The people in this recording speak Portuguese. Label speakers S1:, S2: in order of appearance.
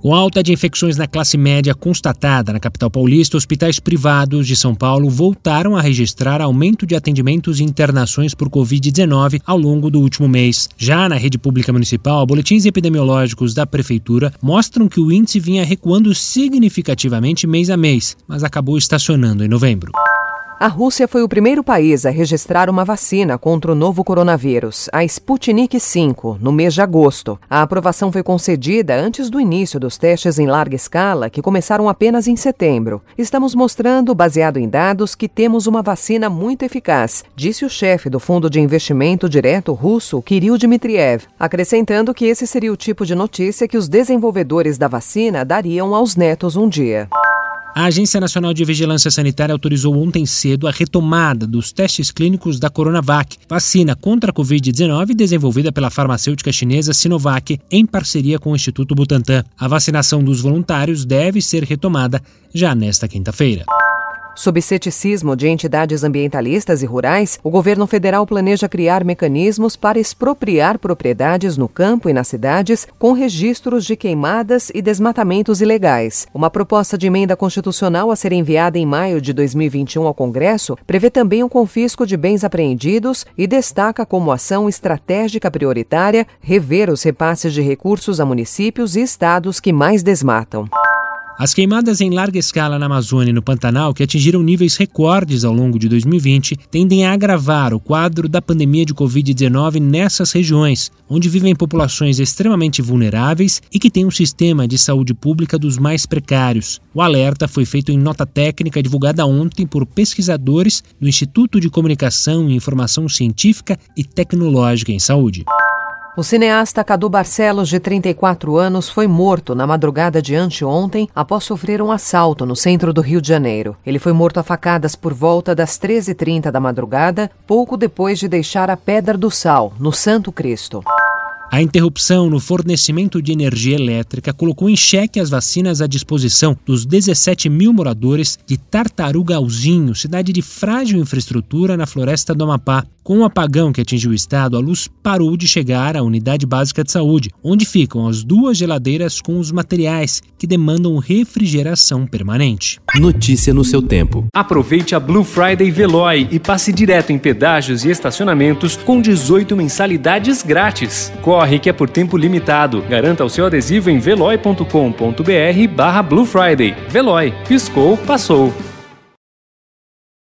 S1: Com alta de infecções na classe média constatada na capital paulista, hospitais privados de São Paulo voltaram a registrar aumento de atendimentos e internações por Covid-19 ao longo do último mês. Já na rede pública municipal, boletins epidemiológicos da prefeitura mostram que o índice vinha recuando significativamente mês a mês, mas acabou estacionando em novembro.
S2: A Rússia foi o primeiro país a registrar uma vacina contra o novo coronavírus, a Sputnik V, no mês de agosto. A aprovação foi concedida antes do início dos testes em larga escala, que começaram apenas em setembro. Estamos mostrando, baseado em dados, que temos uma vacina muito eficaz, disse o chefe do Fundo de Investimento Direto russo, Kirill Dmitriev, acrescentando que esse seria o tipo de notícia que os desenvolvedores da vacina dariam aos netos um dia.
S1: A Agência Nacional de Vigilância Sanitária autorizou ontem cedo a retomada dos testes clínicos da Coronavac, vacina contra a Covid-19 desenvolvida pela farmacêutica chinesa Sinovac em parceria com o Instituto Butantan. A vacinação dos voluntários deve ser retomada já nesta quinta-feira.
S2: Sob ceticismo de entidades ambientalistas e rurais, o governo federal planeja criar mecanismos para expropriar propriedades no campo e nas cidades com registros de queimadas e desmatamentos ilegais. Uma proposta de emenda constitucional a ser enviada em maio de 2021 ao Congresso prevê também o confisco de bens apreendidos e destaca como ação estratégica prioritária rever os repasses de recursos a municípios e estados que mais desmatam.
S1: As queimadas em larga escala na Amazônia e no Pantanal, que atingiram níveis recordes ao longo de 2020, tendem a agravar o quadro da pandemia de Covid-19 nessas regiões, onde vivem populações extremamente vulneráveis e que têm um sistema de saúde pública dos mais precários. O alerta foi feito em nota técnica divulgada ontem por pesquisadores do Instituto de Comunicação e Informação Científica e Tecnológica em Saúde.
S2: O cineasta Cadu Barcelos, de 34 anos, foi morto na madrugada de anteontem após sofrer um assalto no centro do Rio de Janeiro. Ele foi morto a facadas por volta das 13h30 da madrugada, pouco depois de deixar a Pedra do Sal, no Santo Cristo.
S1: A interrupção no fornecimento de energia elétrica colocou em xeque as vacinas à disposição dos 17 mil moradores de Tartarugalzinho, cidade de frágil infraestrutura na floresta do Amapá. Com o apagão que atingiu o estado, a luz parou de chegar à unidade básica de saúde, onde ficam as duas geladeiras com os materiais que demandam refrigeração permanente.
S3: Notícia no seu tempo.
S4: Aproveite a Blue Friday Veloy e passe direto em pedágios e estacionamentos com 18 mensalidades grátis. Corre que é por tempo limitado. Garanta o seu adesivo em veloy.com.br barra Blue Friday. Veloy. Piscou, passou.